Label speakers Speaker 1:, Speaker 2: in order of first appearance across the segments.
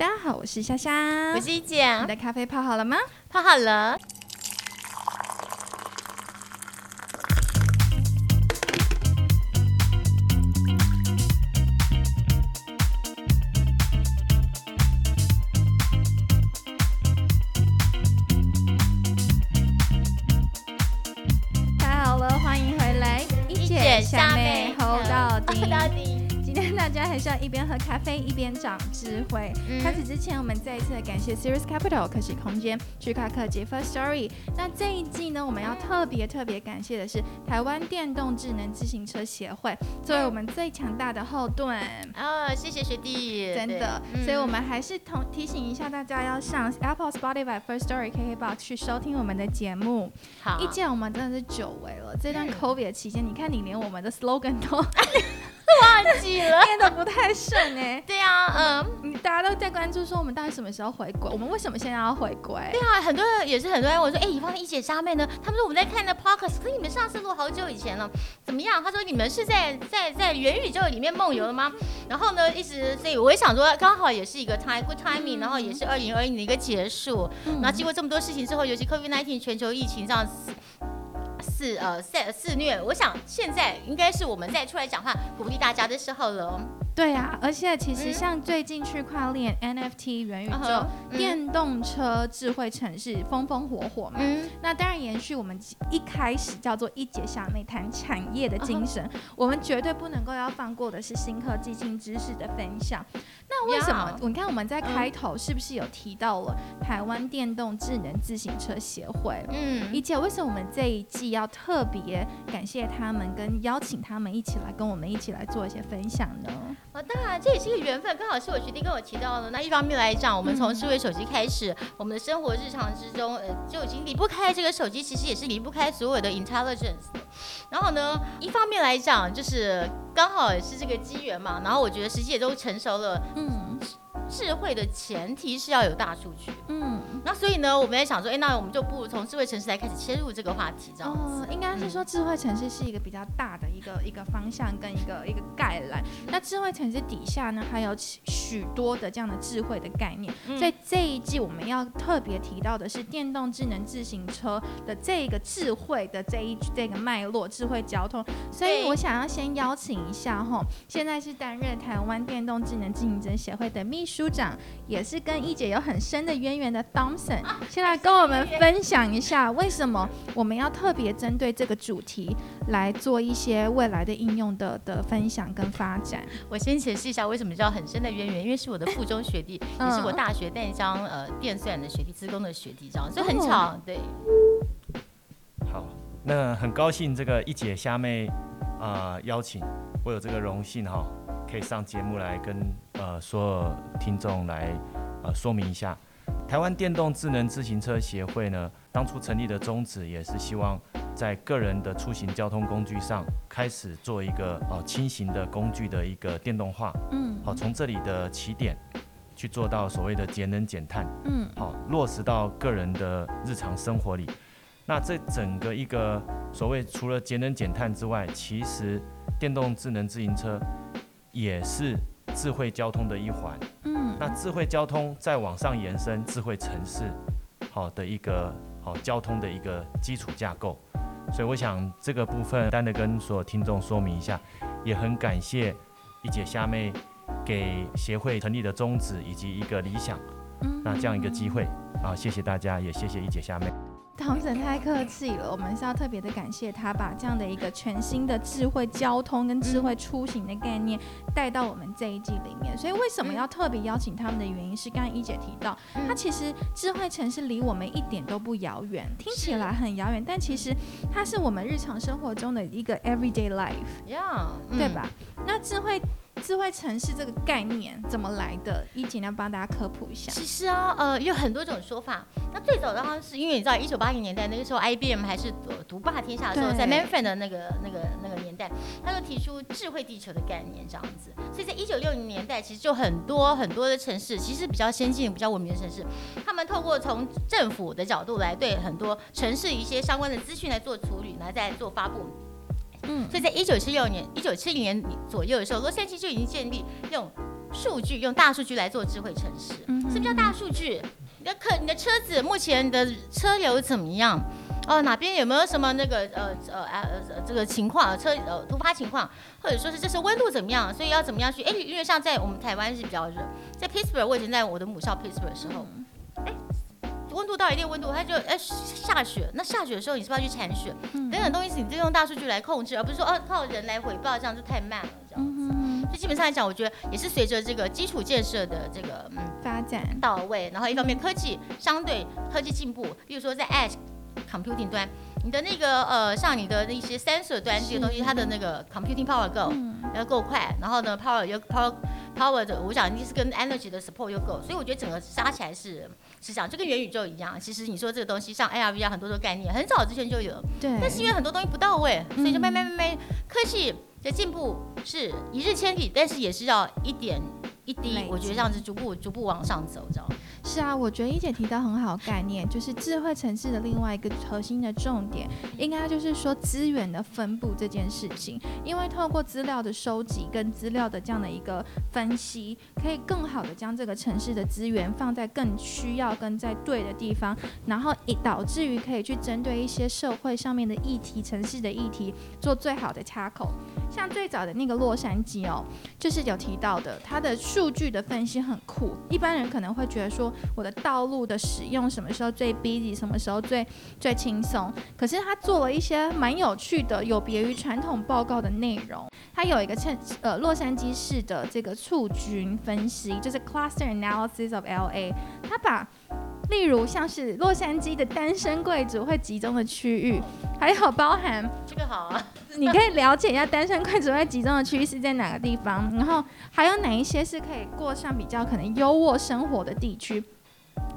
Speaker 1: 大家好，我是莎莎，
Speaker 2: 我是一姐。
Speaker 1: 你的咖啡泡好了吗？
Speaker 2: 泡好了。
Speaker 1: 一边长智慧。
Speaker 2: 嗯
Speaker 1: 开始之前，我们再一次的感谢 Serious Capital 可喜空间、趣卡克及 First Story。那这一季呢，我们要特别特别感谢的是台湾电动智能自行车协会，作为我们最强大的后盾。
Speaker 2: 哦，谢谢学弟。
Speaker 1: 真的，
Speaker 2: 对
Speaker 1: 所以我们还是同提醒一下大家，要上 Apple、Spotify、First Story、KKBox 去收听我们的节目。
Speaker 2: 好。
Speaker 1: 一见我们真的是久违了，这段
Speaker 2: 嗯
Speaker 1: COVID 的期间，你看你连我们的 slogan 都
Speaker 2: 忘记了。
Speaker 1: 念的不太顺哎、
Speaker 2: 对啊，嗯，
Speaker 1: 你大家都在关注说我们到底什么时候回归？我们为什么现在要回归？
Speaker 2: 对啊，很多人也是很多人问我说，哎，以方的一姐虾妹呢？他们说我们在看的 podcast，可是你们上次录好久以前了，怎么样？他说你们是在在在元宇宙里面梦游了吗？然后呢，一直所以我也想说，刚好也是一个 time good timing，然后也是二零二一年的一个结束。
Speaker 1: 嗯
Speaker 2: 然后经过这么多事情之后，尤其 COVID 1 9全球疫情这样肆肆呃肆肆虐，我想现在应该是我们再出来讲话鼓励大家的时候了。
Speaker 1: 对啊，而且其实
Speaker 2: 嗯
Speaker 1: 像最近区块链、NFT、元宇宙、电动车、智慧城市风风火火嘛。
Speaker 2: 嗯，
Speaker 1: 那当然延续我们一开始叫做一节下妹谈产业的精神，我们绝对不能够要放过的是新科技、新知识的分享。那为什么？你看我们在开头是不是有提到了台湾电动智能自行车协会？
Speaker 2: 嗯，
Speaker 1: 一姐，为什么我们这一季要特别感谢他们，跟邀请他们一起来跟我们一起来做一些分享呢？
Speaker 2: 哦，当然这也是一个缘分，刚好是我学弟跟我提到的。那一方面来讲，我们从智慧手机开始，我们的生活日常之中，呃，就已经离不开这个手机，其实也是离不开所有的 intelligence。然后呢，一方面来讲，就是刚好也是这个机缘嘛。然后我觉得时机也都成熟了，
Speaker 1: 嗯
Speaker 2: 智慧的前提是要有大数据。
Speaker 1: 嗯，
Speaker 2: 那所以呢，我们也想说，哎，那我们就不如从智慧城市来开始切入这个话题，这样子。
Speaker 1: 哦，应该是说智慧城市是一个比较大的一个一个方向跟一个一个概览。那智慧城市底下呢，还有许许多的这样的智慧的概念。
Speaker 2: 嗯
Speaker 1: 所以这一季我们要特别提到的是电动智能自行车的这个智慧的这一这个脉络，智慧交通。所以我想要先邀请一下哈，现在是担任台湾电动智能自行车协会的秘书长，也是跟一姐有很深的渊源的 Thompson，先来跟我们分享一下为什么我们要特别针对这个主题来做一些未来的应用的的分享跟发展。
Speaker 2: 我先解释一下为什么叫很深的渊源，因为是我的附中学弟，也是我
Speaker 1: 嗯
Speaker 2: 大学淡江呃电算的学弟，资工的学弟，这样，所以很
Speaker 1: 哦
Speaker 2: 巧，对。
Speaker 3: 好，那很高兴这个一姐虾妹啊、呃邀请，我有这个荣幸哈，可以上节目来跟呃所有听众来呃说明一下。台湾电动智能自行车协会呢，当初成立的宗旨也是希望在个人的出行交通工具上开始做一个哦轻型的工具的一个电动化，
Speaker 1: 嗯
Speaker 3: 好从这里的起点去做到所谓的节能减碳。
Speaker 1: 嗯
Speaker 3: 好落实到个人的日常生活里。那这整个一个所谓除了节能减碳之外，其实电动智能自行车也是智慧交通的一环。
Speaker 1: 嗯
Speaker 3: 那智慧交通再往上延伸，智慧城市好的一个好交通的一个基础架构。所以我想这个部分单的跟所有听众说明一下，也很感谢一姐虾妹给协会成立的宗旨以及一个理想。
Speaker 1: 嗯
Speaker 3: 那这样一个机会啊，谢谢大家，也谢谢一姐虾妹。
Speaker 1: 唐神太客气了，我们是要特别的感谢他，把这样的一个全新的智慧交通跟智慧出行的概念带到我们这一季里面。所以为什么要特别邀请他们的原因是，刚刚一姐提到，
Speaker 2: 嗯。
Speaker 1: 它其实智慧城市离我们一点都不遥远，听起来很遥远，但其实它是我们日常生活中的一个 everyday life，
Speaker 2: 呀，
Speaker 1: 对吧？那智慧智慧城市这个概念怎么来的？一姐你要帮大家科普一下。
Speaker 2: 其实啊，呃，有很多种说法。那最早的话是因为你知道，一九八零年代那个时候，IBM 还是独独霸天下的时候，在 mainframe 的那个那个那个年代，他就提出智慧地球的概念这样子。所以在一九六零年代，其实就很多很多的城市，其实比较先进、比较文明的城市，他们透过从政府的角度来对很多城市一些相关的资讯来做处理，然后再做发布。
Speaker 1: 嗯
Speaker 2: 所以在一九七六年、一九七零年左右的时候，洛杉矶就已经建立用数据，用大数据来做智慧城市。
Speaker 1: 嗯
Speaker 2: 什么叫大数据？你的客、你的车子目前的车流怎么样？哦，哪边有没有什么那个呃呃呃呃这个情况，车呃突发情况，或者说是这是温度怎么样？所以要怎么样去？哎，因为像在我们台湾是比较热，在 Pittsburgh，我以前在我的母校 Pittsburgh 的时候，哎、温度到一定温度，它就哎下雪。那下雪的时候，你是不是要去铲雪？
Speaker 1: 嗯
Speaker 2: 等等东西是你就用大数据来控制，而不是说哦靠人来回报，这样就太慢了。这样子，
Speaker 1: 嗯
Speaker 2: 所以基本上来讲，我觉得也是随着这个基础建设的这个嗯
Speaker 1: 发展，
Speaker 2: 到位，然后一方面科技相对科技进步，比如说在 edge computing 端，你的那个呃像你的那些 sensor 端这些东西，它的那个 computing power 够。
Speaker 1: 嗯
Speaker 2: 要够快，然后呢，power 又 power power 的，我想一定是跟 energy 的 support 又够，所以我觉得整个加起来是是这样，就跟元宇宙一样。其实你说这个东西，像 AR、VR 很多的概念，很早之前就有，
Speaker 1: 对，
Speaker 2: 但是因为很多东西不到位，所以就
Speaker 1: 嗯
Speaker 2: 慢慢慢慢，科技的进步是一日千里，但是也是要一点一滴，我觉得这样子逐步逐步往上走，这样。
Speaker 1: 是啊，我觉得一姐提到很好概念，就是智慧城市的另外一个核心的重点，应该就是说资源的分布这件事情。因为透过资料的收集跟资料的这样的一个分析，可以更好的将这个城市的资源放在更需要跟在对的地方，然后以导致于可以去针对一些社会上面的议题、城市的议题做最好的插口。像最早的那个洛杉矶哦，就是有提到的，它的数据的分析很酷。一般人可能会觉得说，我的道路的使用什么时候最 busy，什么时候最最轻松。可是他做了一些蛮有趣的，有别于传统报告的内容。它有一个称呃洛杉矶市的这个促军分析，就是 Cluster Analysis of LA，它把例如像是洛杉矶的单身贵族会集中的区域，还有包含
Speaker 2: 这个好啊，
Speaker 1: 你可以了解一下单身贵族会集中的区域是在哪个地方，然后还有哪一些是可以过上比较可能优渥生活的地区。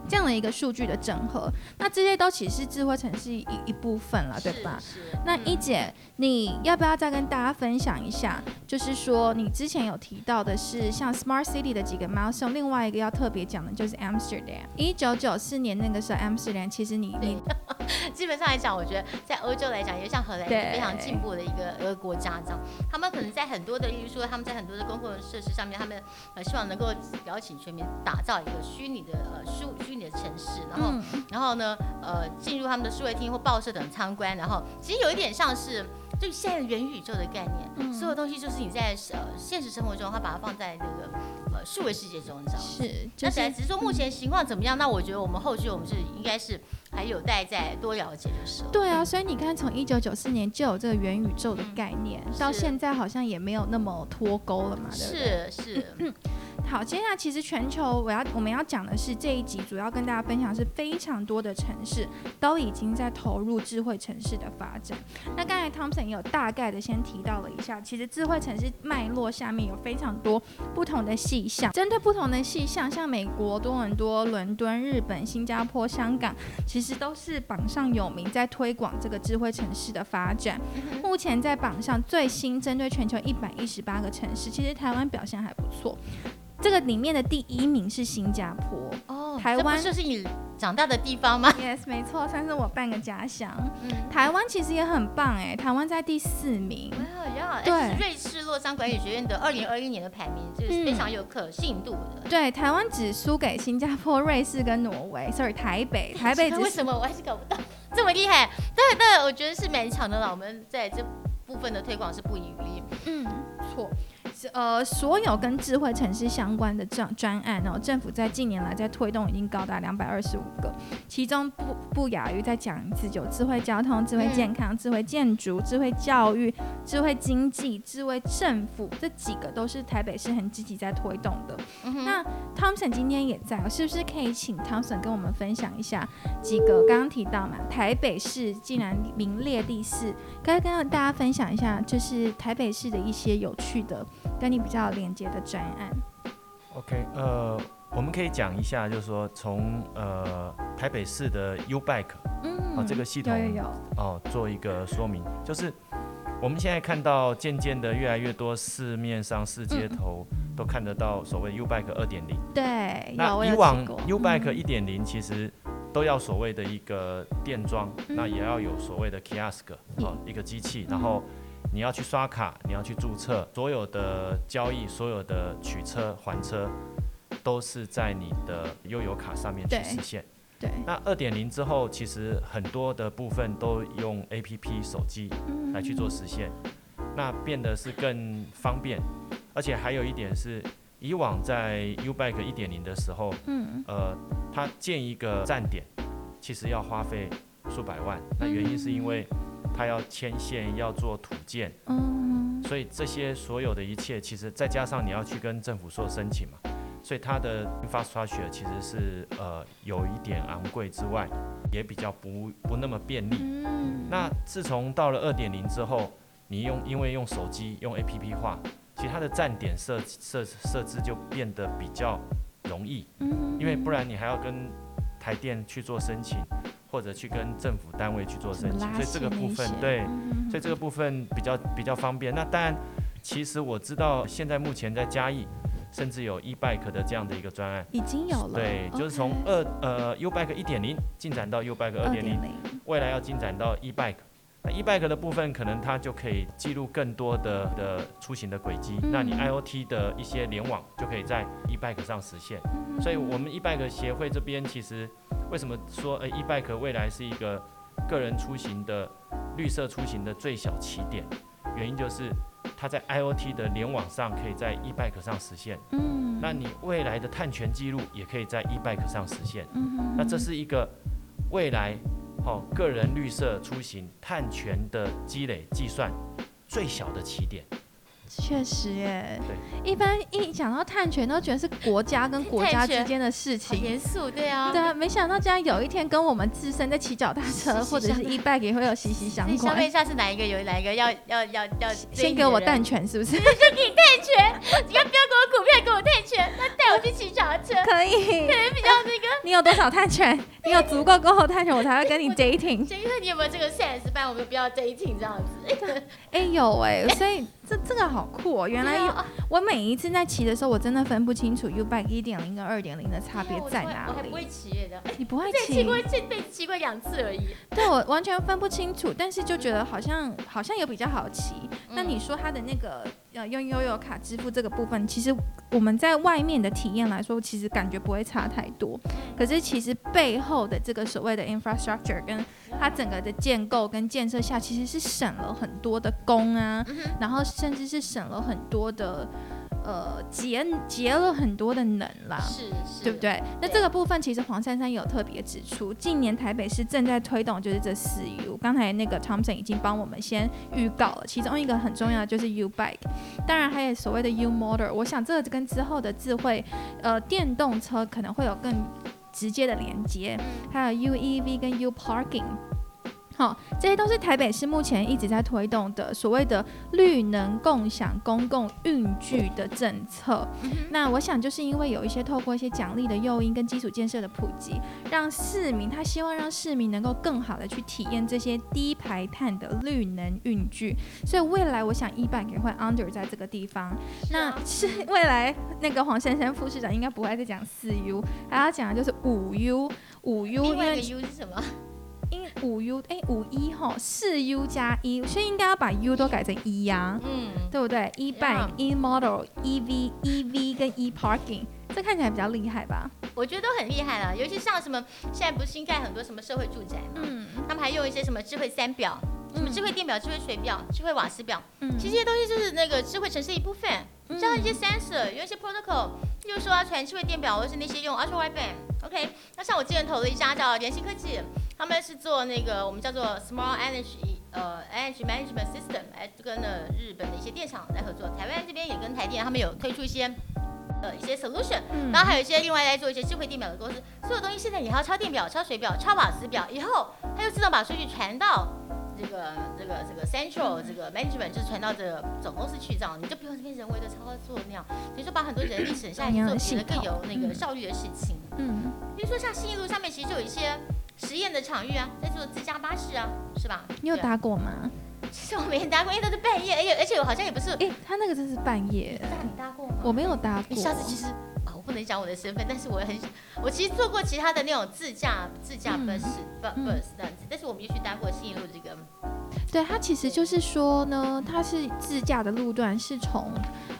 Speaker 1: 这样的一个数据的整合，那这些都其实是智慧城市一一部分了，对吧？
Speaker 2: 是？是
Speaker 1: 那
Speaker 2: 嗯
Speaker 1: 一姐，你要不要再跟大家分享一下？就是说，你之前有提到的是像 Smart City 的几个 milestone，另外一个要特别讲的就是 Amsterdam。一九九四年那个时候，Amsterdam 其实你你
Speaker 2: 基本上来讲，我觉得在欧洲来讲，也像荷兰非常进步的一个一个国家，这样，他们可能在很多的，例如说他们在很多的公共设施上面，他们呃希望能够邀请全民打造一个虚拟的呃虚虚拟的城市，然后、
Speaker 1: 嗯
Speaker 2: 然后呢呃进入他们的数位厅或报社等参观，然后其实有一点像是就现在的元宇宙的概念，
Speaker 1: 嗯
Speaker 2: 所有东西就是你在呃现实生活中，它把它放在那个呃数位世界中，这样。
Speaker 1: 是就是
Speaker 2: 那只只是说目前情况怎么样？那我觉得我们后续我们是应该是还有待再多了解的时候。
Speaker 1: 对啊，所以你看，从一九九四年就有这个元宇宙的概念，到现在好像也没有那么脱钩了嘛，对不对？
Speaker 2: 是是，
Speaker 1: 好，接下来其实全球我要我们要讲的是这一集主要跟大家分享是非常多的城市都已经在投入智慧城市的发展。那刚才 Thompson 也有大概的先提到了一下，其实智慧城市脉络下面有非常多不同的细项，针对不同的细项，像美国多伦多、伦敦、日本、新加坡、香港，其实都是榜上有名，在推广这个智慧城市的发展。目前在榜上最新针对全球一百一十八个城市，其实台湾表现还不错。这个里面的第一名是新加坡
Speaker 2: 哦
Speaker 1: 台湾
Speaker 2: 就是你长大的地方吗？
Speaker 1: yes，没错，算是我半个家乡。
Speaker 2: 嗯，
Speaker 1: 台湾其实也很棒哎，台湾在第四名。对
Speaker 2: 瑞士洛桑管理学院的二零二一年的排名，这是非常有可信度的。
Speaker 1: 对，台湾只输给新加坡、瑞士跟挪威。Sorry，台北，台北只
Speaker 2: 为什么我还是搞不到 这么厉害？但但我觉得是蛮强的了。我们在这部分的推广是不遗余力。
Speaker 1: 嗯，错。是呃，所有跟智慧城市相关的专专案哦，政府在近年来在推动已经高达两百二十五个，其中不不亚于再讲一次，有智慧交通、智慧健康、智慧建筑、智慧教育、智慧经济、智慧政府，这几个都是台北市很积极在推动的。
Speaker 2: 嗯，
Speaker 1: 那 Thompson 今天也在，是不是可以请 Thompson 跟我们分享一下几个刚刚提到嘛？台北市竟然名列第四，该跟大家分享一下，就是台北市的一些有趣的、跟你比较有连接的专案。
Speaker 3: OK，呃，我们可以讲一下，就是说从呃台北市的 U Bike
Speaker 1: 嗯
Speaker 3: 啊这个系统
Speaker 1: 有有有，
Speaker 3: 哦做一个说明，就是我们现在看到渐渐的越来越多市面上市街头都看得到所谓 U Bike 二点零。
Speaker 1: 对，
Speaker 3: 那以往 U Bike
Speaker 1: 嗯。
Speaker 3: 一点零其实都要所谓的一个电桩，
Speaker 1: 嗯。
Speaker 3: 那也要有所谓的 kiosk 哦一个机器，然后你要去刷卡，你要去注册，所有的交易、所有的取车、还车，都是在你的悠游卡上面去实现。
Speaker 1: 对，
Speaker 3: 那二点零之后，其实很多的部分都用 A P P 手机来去做实现，那变得是更方便，而且还有一点是，以往在 U Bike 一点零的时候，
Speaker 1: 嗯。
Speaker 3: 呃，它建一个站点，其实要花费数百万，那原因是因为它要牵线，要做土建，
Speaker 1: 嗯。
Speaker 3: 所以这些所有的一切，其实再加上你要去跟政府做申请嘛，所以它的 infrastructure 其实是呃有一点昂贵之外，也比较不不那么便利。
Speaker 1: 嗯，
Speaker 3: 那自从到了二点零之后，你用因为用手机用 APP 化，其实它的站点设设设置就变得比较容易，
Speaker 1: 嗯。
Speaker 3: 因为不然你还要跟台电去做申请，或者去跟政府单位去做申请，所以这个部分对。
Speaker 1: 嗯
Speaker 3: 所以这个部分比较比较方便。那当然，其实我知道现在目前在嘉义，甚至有 e bike 的这样的一个专案，
Speaker 1: 已经有了，
Speaker 3: 对，就是从二呃 U bike 一点零进展到 U bike 二点零，未来要进展到 e bike。那 e bike 的部分，可能它就可以记录更多的的出行的轨迹，
Speaker 1: 嗯
Speaker 3: 那你 IOT 的一些联网就可以在 e bike 上实现。所以我们 e bike 协会这边其实为什么说呃 e bike 未来是一个个人出行的绿色出行的最小起点？原因就是它在 IOT 的联网上可以在 e bike 上实现，
Speaker 1: 嗯，
Speaker 3: 那你未来的碳权记录也可以在 e bike 上实现。
Speaker 1: 嗯
Speaker 3: 那这是一个未来哦个人绿色出行碳权的积累计算最小的起点。
Speaker 1: 确实耶，
Speaker 3: 对，
Speaker 1: 一般一讲到碳权都觉得是国家跟国家之间的事情。
Speaker 2: 严肃，对啊，
Speaker 1: 对啊，没想到竟然有一天跟我们自身在骑脚踏车或者是 e bike 也会有息息相
Speaker 2: 关消费
Speaker 1: 一。
Speaker 2: 下是哪一个有哪一个要要要要
Speaker 1: 先给我
Speaker 2: 蛋，
Speaker 1: 蛋权是不是？
Speaker 2: 你要不要给我股票，给我碳权，那带我去骑脚踏车，
Speaker 1: 可以。
Speaker 2: 可能比较那个。
Speaker 1: 你有多少碳权？你有足够够的碳权，我才会跟你 dating。
Speaker 2: 先看你有没有这个 sense，不然我们不要 dating 这样子。
Speaker 1: 哎、有哎、所以这这个好酷哦！原来有。
Speaker 2: 啊
Speaker 1: 我每一次在骑的时候，我真的分不清楚 U bike 一点零跟二点零的差别在哪
Speaker 2: 我还不会
Speaker 1: 里。
Speaker 2: 骑耶的，
Speaker 1: 你不会骑？
Speaker 2: 过这辈子骑过两次而已。
Speaker 1: 对我完全分不清楚，但是就觉得好像好像有比较好骑。那
Speaker 2: 嗯
Speaker 1: 你说它的那个呃用悠游卡支付这个部分，其实我们在外面的体验来说，其实感觉不会差太多。可是其实背后的这个所谓的 infrastructure 跟它整个的建构跟建设下，其实是省了很多的工啊，然后甚至是省了很多的呃节节了很多的能啦。
Speaker 2: 是是，
Speaker 1: 对不？对？那这个部分其实黄珊珊有特别指出，近年台北市正在推动就是这四 U。刚才那个 Thompson 已经帮我们先预告了，其中一个很重要的就是 U Bike，当然还有所谓的 U Motor。我想这个跟之后的智慧呃电动车可能会有更直接的连接，还有 UEV 跟 U Parking。好，这些都是台北市目前一直在推动的所谓的绿能共享公共运具的政策。那我想就是因为有一些透过一些奖励的诱因跟基础建设的普及，让市民他希望让市民能够更好的去体验这些低排碳的绿能运具，所以未来我想 e bike 也会 under 在这个地方。那是未来那个黄珊珊副市长应该不会再讲四 U，还要讲的就是五 U，五 U 因为
Speaker 2: 另外一个 U 是什么？
Speaker 1: 因五 U 哎五一吼四 U 加一，所以应该要把 U 都改成一呀、
Speaker 2: 嗯，
Speaker 1: 对不对？e bike、e model、EV、EV 跟 e parking，这看起来比较厉害吧？
Speaker 2: 我觉得都很厉害了，尤其像什么现在不是新盖很多什么社会住宅嘛，
Speaker 1: 嗯。
Speaker 2: 他们还用一些什么智慧三表，什么智慧电表、智慧水表、智慧瓦斯表，
Speaker 1: 嗯。
Speaker 2: 其实这些东西就是那个智慧城市一部分。像一些 sensor，有一些 protocol，例如说要传智慧电表，或是那些用 ultra wideband，OK、那像我之前投了一家叫联芯科技，他们是做那个我们叫做 small energy 呃 energy management system，来跟了日本的一些电厂来合作，台湾这边也跟台电他们有推出一些呃一些 solution，
Speaker 1: 嗯
Speaker 2: 然后还有一些另外在做一些智慧电表的公司，所有东西现在你还要抄电表、抄水表、抄瓦斯表，以后它就自动把数据传到这个这个这个 central 这个 management，就是传到这个总公司去，这样你就不用这边人为的操作那样，等于说把很多人力省下来去做别的更有那个效率的事情。
Speaker 1: 嗯
Speaker 2: 比如说像信义路上面其实就有一些实验的场域啊，在做自驾巴士啊，是吧？
Speaker 1: 你有？搭过吗？
Speaker 2: 其实我没搭过，因为都是半夜，而且而且我好像也不是，
Speaker 1: 哎、他那个真是半夜，
Speaker 2: 你搭过吗？
Speaker 1: 我没有搭过。
Speaker 2: 你下次其实啊，我不能讲我的身份，但是我很，我其实做过其他的那种自驾自驾
Speaker 1: 嗯
Speaker 2: bus、bus 这样子，但是我没有去搭过信义路这个
Speaker 1: 对，它其实就是说呢，它是自驾的路段是从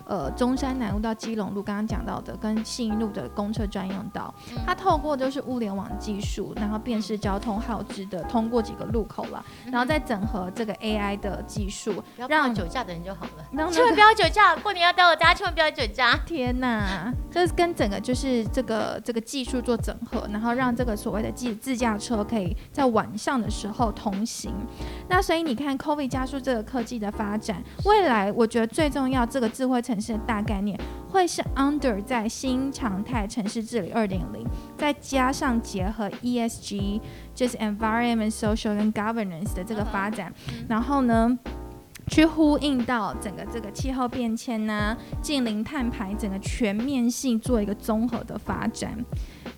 Speaker 1: 呃中山南路到基隆路，刚刚讲到的跟信义路的公车专用道，它透过就是物联网技术，然后辨识交通号志的通过几个路口了，然后再整合这个 AI 的技术，让
Speaker 2: 酒驾的人就好了。千万不要酒驾，过年要到了，大家千万不要酒驾。
Speaker 1: 天呐，这是跟整个就是这个这个技术做整合，然后让这个所谓的自自驾车可以在晚上的时候通行。那所以你看，COVID 加速这个科技的发展，未来我觉得最重要这个智慧城市的大概念会是 under 在新常态城市治理二点零，再加上结合 ESG，就是 environment、social 跟 governance 的这个发展，然后呢？去呼应到整个这个气候变迁呐、近零碳排整个全面性做一个综合的发展。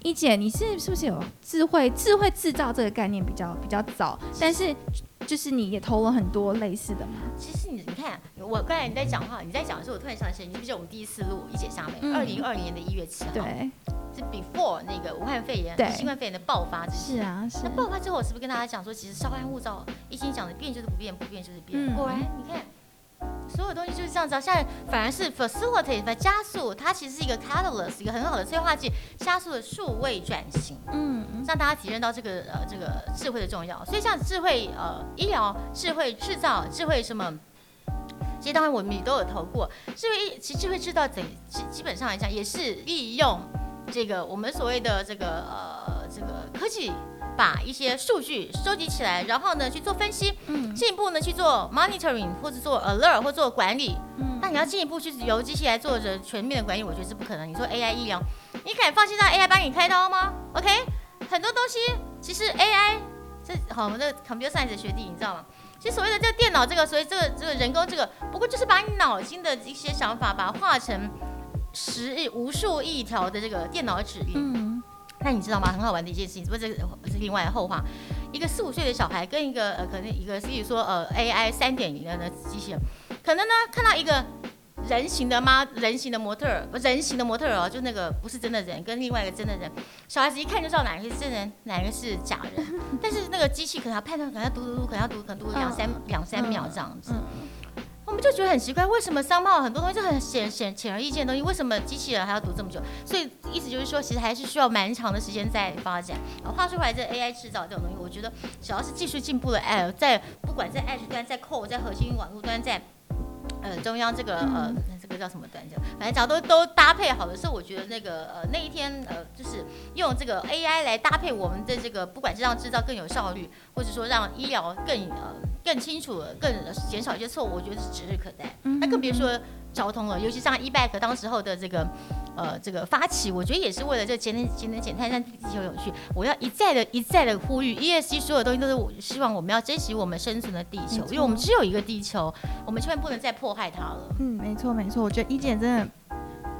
Speaker 1: 一姐，你是是不是有智慧智慧制造这个概念比较比较早，但是就是你也投了很多类似的吗？
Speaker 2: 其实你你看，我刚才你在讲话，你在讲的时候，我突然想起来，你记不记得我们第一次录一姐夏美，
Speaker 1: 嗯。
Speaker 2: 二零二零年的一月七号，
Speaker 1: 对，
Speaker 2: 是 before 那个武汉肺炎新冠肺炎的爆发之前。
Speaker 1: 是啊，是。
Speaker 2: 那爆发之后，我是不是跟大家讲说，其实稍安勿躁，一心讲的变就是不变，不变就是变。
Speaker 1: 嗯。
Speaker 2: 果然，你看，所有东西就是这样子啊。现在反而是 facilitate 在加速，它其实是一个 catalyst，一个很好的催化剂，加速了数位转型。
Speaker 1: 嗯，
Speaker 2: 让大家体验到这个呃这个智慧的重要。所以像智慧呃医疗、智慧制造、智慧什么，其实当然我们也都有投过。智慧医其实智慧制造等基基本上来讲也是利用这个我们所谓的这个呃这个科技。把一些数据收集起来，然后呢去做分析，
Speaker 1: 嗯
Speaker 2: 进一步呢去做 monitoring 或者做 alert 或做管理。
Speaker 1: 嗯
Speaker 2: 那你要进一步去由机器来做着全面的管理，我觉得是不可能。你说 AI 医疗，你敢放心让 AI 帮你开刀吗？OK，很多东西其实 AI 这好，我们的 computer science 的学弟你知道吗？其实所谓的这个电脑这个，所谓这个这个人工这个，不过就是把你脑筋的一些想法，把它化成十亿无数亿条的这个电脑指令。
Speaker 1: 嗯
Speaker 2: 那你知道吗？很好玩的一件事情，不过这个是另外的后话。一个四五岁的小孩跟一个呃，可能一个，比如说呃 AI 三点零的呢机器人，可能呢看到一个人形的吗？人形的模特儿，不人形的模特儿哦，就那个不是真的人，跟另外一个真的人，小孩子一看就知道哪个是真人，哪个是假人。但是那个机器可能要判断，可能要读读读，可能要读，可能读两三两三秒这样子。我们就觉得很奇怪，为什么商贸很多东西就很显显显而易见的东西，为什么机器人还要读这么久？所以意思就是说，其实还是需要蛮长的时间在发展。呃话说回来，这 AI 制造这种东西，我觉得只要是技术进步了，哎，在不管在 Edge 端、在 Core、在核心网络端、在呃中央这个呃个叫什么端就反正只要都都搭配好的时候，我觉得那个呃那一天呃就是用这个 AI 来搭配我们的这个，不管是让制造更有效率，或者说让医疗更呃更清楚、更减少一些错误，我觉得是指日可待。
Speaker 1: 嗯
Speaker 2: 那更别说交通了，尤其像 e-bike 当时候的这个呃这个发起，我觉得也是为了这节能节能减碳让地球有趣。我要一再的一再的呼吁，ESG 所有东西都是我希望我们要珍惜我们生存的地球因为我们只有一个地球，我们千万不能再迫害它了。
Speaker 1: 嗯，没错没错，我觉得一姐真的。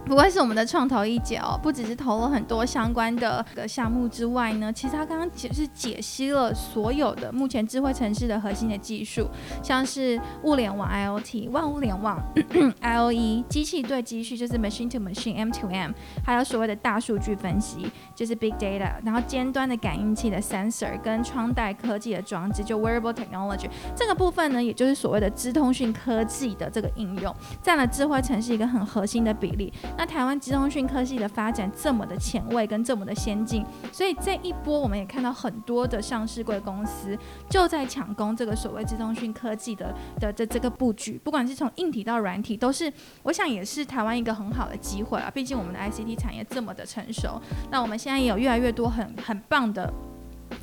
Speaker 1: 不愧是我们的创投一姐哦，不只是投了很多相关的个项目之外呢，其实她刚刚解是解析了所有的目前智慧城市的核心的技术，像是物联网 IoT、万物联网 IoE、机器对机器就是 machine to machine M to M，还有所谓的大数据分析就是 big data，然后尖端的感应器的 sensor 跟穿戴科技的装置就 wearable technology 这个部分呢，也就是所谓的资通讯科技的这个应用，占了智慧城市一个很核心的比例。那台湾资通讯科技的发展这么的前卫跟这么的先进，所以这一波我们也看到很多的上市贵公司就在抢攻这个所谓资通讯科技的的这这个布局，不管是从硬体到软体，都是我想也是台湾一个很好的机会啊。毕竟我们的 ICT 产业这么的成熟，那我们现在也有越来越多很很棒的。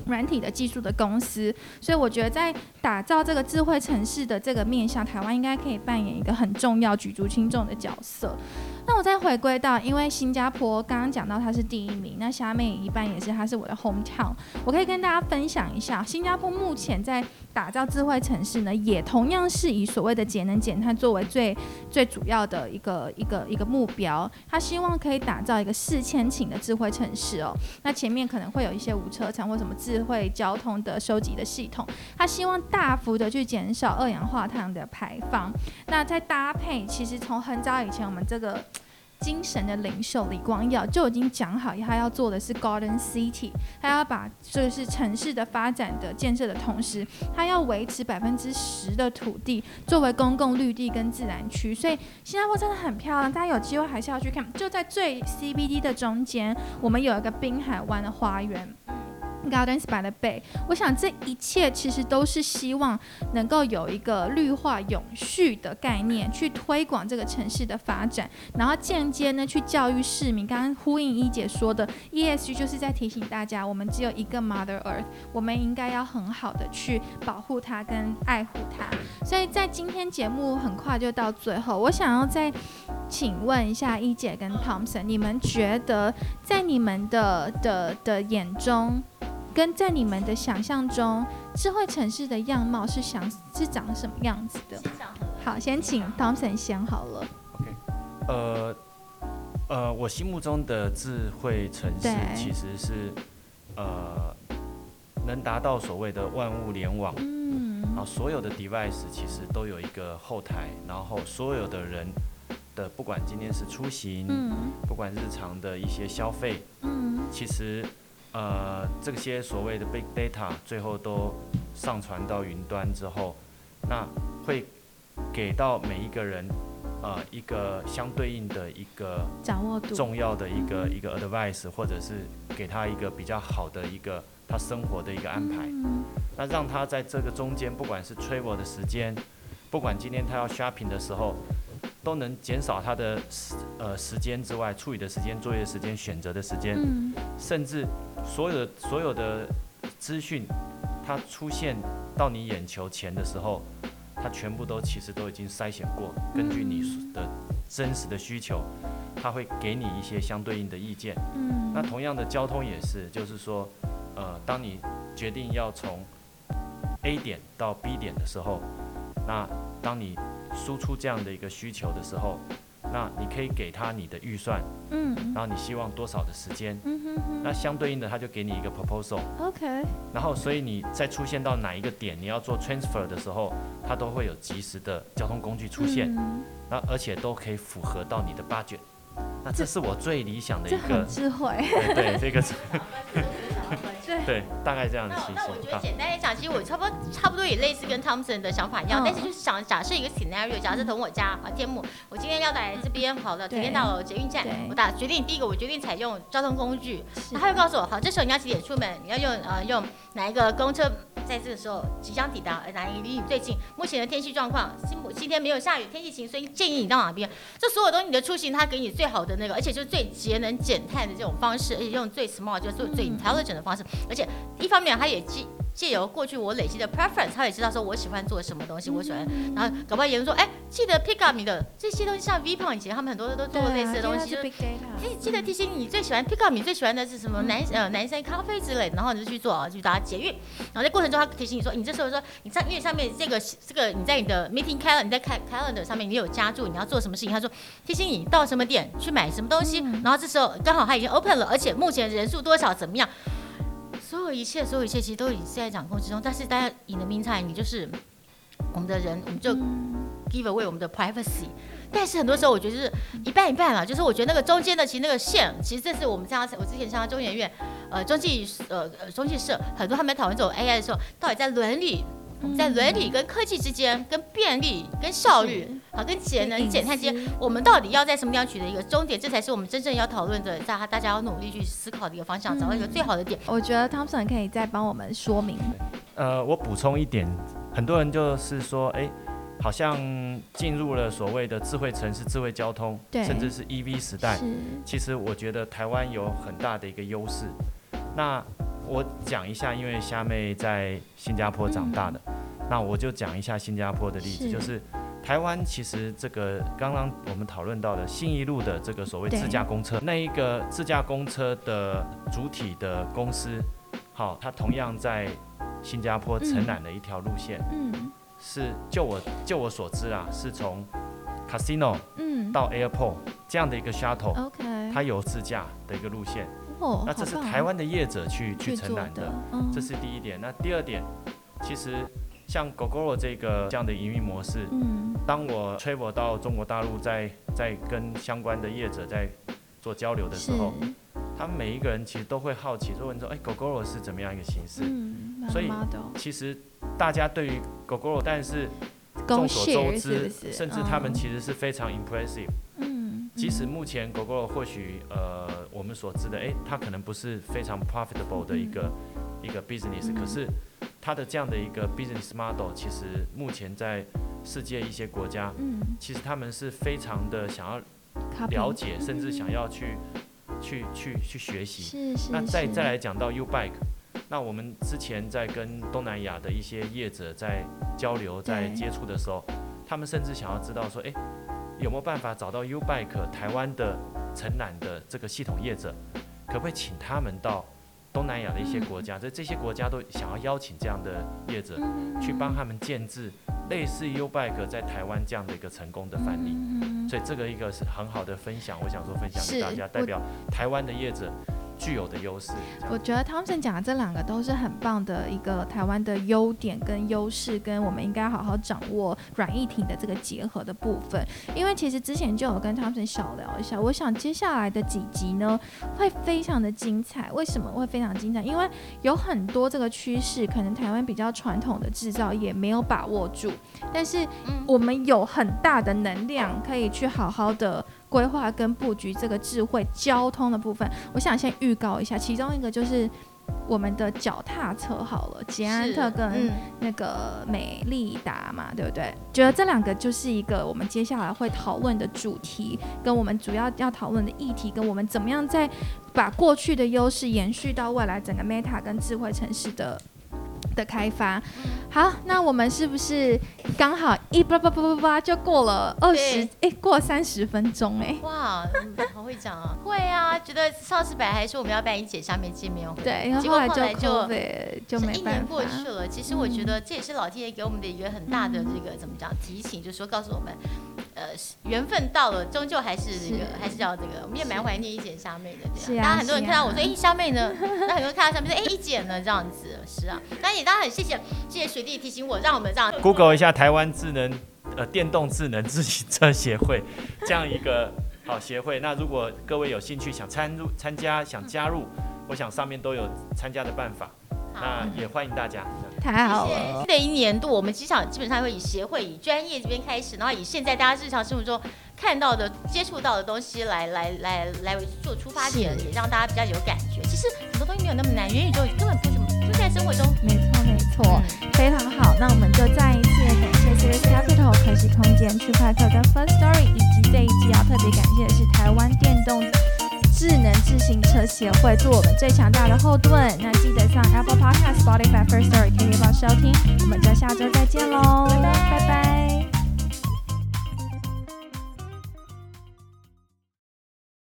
Speaker 1: 软体的技术的公司，所以我觉得在打造这个智慧城市的这个面向，台湾应该可以扮演一个很重要、举足轻重的角色。那我再回归到，因为新加坡刚刚讲到它是第一名，那下面一半也是，它是我的 hometown。我可以跟大家分享一下，新加坡目前在打造智慧城市呢，也同样是以所谓的节能减碳作为最最主要的一个一个一个目标。他希望可以打造一个四千顷的智慧城市哦。那前面可能会有一些无车场或什么智慧交通的收集的系统，他希望大幅的去减少二氧化碳的排放。那再搭配，其实从很早以前我们这个。精神的领袖李光耀就已经讲好，他要做的是 Garden City，他要把就是城市的发展的建设的同时，他要维持百分之十的土地作为公共绿地跟自然区，所以新加坡真的很漂亮，大家有机会还是要去看。就在最 CBD 的中间，我们有一个滨海湾的花园。Gardens by the Bay，我想这一切其实都是希望能够有一个绿化永续的概念，去推广这个城市的发展，然后间接呢去教育市民。刚刚呼应一姐说的，ESG 就是在提醒大家，我们只有一个 Mother Earth，我们应该要很好的去保护它跟爱护它。所以在今天节目很快就到最后，我想要再请问一下一姐跟 Thompson，你们觉得在你们的的的眼中？跟在你们的想象中，智慧城市的样貌是想是长什么样子的？好，先请 Thompson 先好了。
Speaker 3: OK，呃呃，我心目中的智慧城市其实是呃能达到所谓的万物联网，嗯，然后所有的 device 其实都有一个后台，然后所有的人的不管今天是出行，嗯，不管日常的一些消费，嗯，其实。呃，这些所谓的 big data 最后都上传到云端之后，那会给到每一个人呃一个相对应的一个
Speaker 1: 掌握度
Speaker 3: 重要的一个一个 advice，或者是给他一个比较好的一个他生活的一个安排。那让他在这个中间，不管是 travel 的时间，不管今天他要 shopping 的时候。都能减少他的时呃时间之外，处理的时间、作业时间、选择的时间，甚至所有的所有的资讯，它出现到你眼球前的时候，它全部都其实都已经筛选过，根据你的真实的需求，它会给你一些相对应的意见。那同样的交通也是，就是说，呃，当你决定要从 A 点到 B 点的时候，那当你输出这样的一个需求的时候，那你可以给他你的预算，嗯，然后你希望多少的时间，嗯哼哼，那相对应的他就给你一个 proposal，OK，然后所以你再出现到哪一个点你要做 transfer 的时候，它都会有及时的交通工具出现，那而且都可以符合到你的 budget，那这是我最理想的一个
Speaker 1: 智慧，
Speaker 3: 对这个。对，大概这样的情
Speaker 2: 那我觉得简单来讲，其实我差不多差不多也类似跟 Thompson 的想法一样，但是就是想假设一个 scenario，假设从我家啊天幕，我今天要来这边好的，体验大楼捷运站，我打决定第一个我决定采用交通工具，他会告诉我，好，这时候你要几点出门，你要用呃用哪一个公车，在这个时候即将抵达，哪一个离你最近，目前的天气状况，今今天没有下雨，天气晴，所以建议你到哪边，这所有东西你的出行，他给你最好的那个，而且就是最节能减碳的这种方式，而且用最 small 就是最调整的方式。而且一方面，他也借由过去我累积的 preference，他也知道说我喜欢做什么东西，我喜欢。然后搞不好有人说，哎，记得 pick up 你的这些东西，像 V 胖以前他们很多都做类似的东西，就记记得提醒你最喜欢 pick up 你最喜欢的是什么男呃男生咖啡之类，然后你就去做啊，去打捷运。然后在过程中，他提醒你说，你这时候说你上因为上面这个这个你在你的 meeting calendar 你在 calendar 上面你有加注你要做什么事情，他说提醒你到什么点去买什么东西，然后这时候刚好他已经 open 了，而且目前人数多少怎么样。所有一切，所有一切其实都已经在掌控之中。但是大家你的名菜，你就是我们的人，我们就 give away 我们的 privacy。但是很多时候，我觉得是一半一半了。就是我觉得那个中间的，其实那个线，其实这是我们家我之前像中研院，呃，中计呃呃中计社，很多他们讨论这种 AI 的时候，到底在伦理。在伦理跟科技之间，跟便利、跟效率，好，跟节能减碳之间，我们到底要在什么地方取得一个终点？这才是我们真正要讨论的，大家大家要努力去思考的一个方向，找到一个最好的点。
Speaker 1: 我觉得汤 o n 可以再帮我们说明。
Speaker 3: 呃，我补充一点，很多人就是说，哎，好像进入了所谓的智慧城市、智慧交通，甚至是 EV 时代。其实我觉得台湾有很大的一个优势。那我讲一下，因为虾妹在新加坡长大的，那我就讲一下新加坡的例子，就是台湾其实这个刚刚我们讨论到的信义路的这个所谓自驾公车，那一个自驾公车的主体的公司，好，它同样在新加坡承揽了一条路线，嗯，是就我就我所知啊，是从 casino 嗯。到 airport 这样的一个 shuttle，OK，它有自驾的一个路线。那这是台湾的业者去去承揽的，这是第一点。那第二点，其实像 GoGo 这个这样的营运模式，嗯，当我 travel 到中国大陆，在在跟相关的业者在做交流的时，候，他们每一个人其实都会好奇，就问说，哎，GoGo 是怎么样一个形式？
Speaker 1: 嗯
Speaker 3: 所以其实大家对于 Gogoro，但是众所周知？甚至他们
Speaker 1: 嗯
Speaker 3: 其实是非常 impressive。
Speaker 1: 嗯，
Speaker 3: 即使
Speaker 1: 嗯
Speaker 3: 目前 Gogoro 或许呃我们所知的，诶，它可能不是非常 profitable 的一个、一个 business，、
Speaker 1: 嗯
Speaker 3: 可是它的这样的一个 business model，其实目前在世界一些国家，
Speaker 1: 嗯。
Speaker 3: 其实他们是非常的想要了解，甚至想要去去去去学习。
Speaker 1: 是是
Speaker 3: 那再再来讲到 U Bike，那我们之前在跟东南亚的一些业者在交流、在接触的时候，他们甚至想要知道说，诶，有没有办法找到 U Bike 台湾的承揽的这个系统业者，可不可以请他们到东南亚的一些国家，在这些国家都想要邀请这样的业者
Speaker 1: 嗯。
Speaker 3: 去帮他们建制类似 U Bike 在台湾这样的一个成功的范例。
Speaker 1: 嗯
Speaker 3: 所以这个一个是很好的分享，我想说分享给大家，代表台湾的业者具有的优势。
Speaker 1: 我觉得汤森讲的这两个都是很棒的一个台湾的优点跟优势，跟我们应该好好掌握软硬体的这个结合的部分。因为其实之前就有跟汤森小聊一下，我想接下来的几集呢会非常的精彩。为什么会非常精彩？因为有很多这个趋势，可能台湾比较传统的制造业没有把握住，但是
Speaker 2: 嗯
Speaker 1: 我们有很大的能量可以去好好的规划跟布局这个智慧交通的部分。我想先预告一下，其中一个就是我们的脚踏车好了，捷安特跟
Speaker 2: 嗯
Speaker 1: 那个美利达嘛，对不对？觉得这两个就是一个我们接下来会讨论的主题，跟我们主要要讨论的议题，跟我们怎么样在把过去的优势延续到未来整个 Meta 跟智慧城市的。的开发，好，那我们是不是刚好一叭叭叭叭叭就过了二十？哎，过三十分钟哎、
Speaker 2: 哇，嗯好会讲啊！会啊，觉得上次本来还说我们要办一姐下面见面会，
Speaker 1: 对，然后
Speaker 2: 结
Speaker 1: 后来就
Speaker 2: 果后来就
Speaker 1: 就没
Speaker 2: 一
Speaker 1: 办法
Speaker 2: 年过。去了，其实我觉得这也是老天爷给我们的一个很大的这个怎么讲提醒，就是说告诉我们，呃，缘分到了，终究还是这个
Speaker 1: 是
Speaker 2: 还是要这个，我们也蛮怀念一剪虾妹的。
Speaker 1: 是啊
Speaker 2: 这样大家很多人看到我说，哎，虾妹呢？那很多人看到虾妹说，哎，一剪呢？这样子，是啊。那也当然很谢谢谢谢学弟提醒我，让我们这样
Speaker 3: Google 一下台湾智能呃电动智能自行车协会 这样一个好协会。那如果各位有兴趣想参入参加想加入，我想上面都有参加的办法，那也欢迎大家。
Speaker 1: 太好了
Speaker 2: 新，的一年度，我们机场基本上会以协会、以专业这边开始，然后以现在大家日常生活中看到的、接触到的东西来来来来为做出发点，也让大家比较有感觉。其实很多东西没有那么难，元宇宙根本不怎么就在生活中。
Speaker 1: 没错没错，
Speaker 2: 嗯
Speaker 1: 非常好。那我们就再一次感谢 Series Capital、可喜空间、区块客跟 First Story，以及这一季要特别感谢的是台湾电动。智能自行车协会做我们最强大的后盾，那记得上 Apple Podcast、Spotify、First Story、KKBox 收听，我们在下周再见喽，拜拜。拜拜。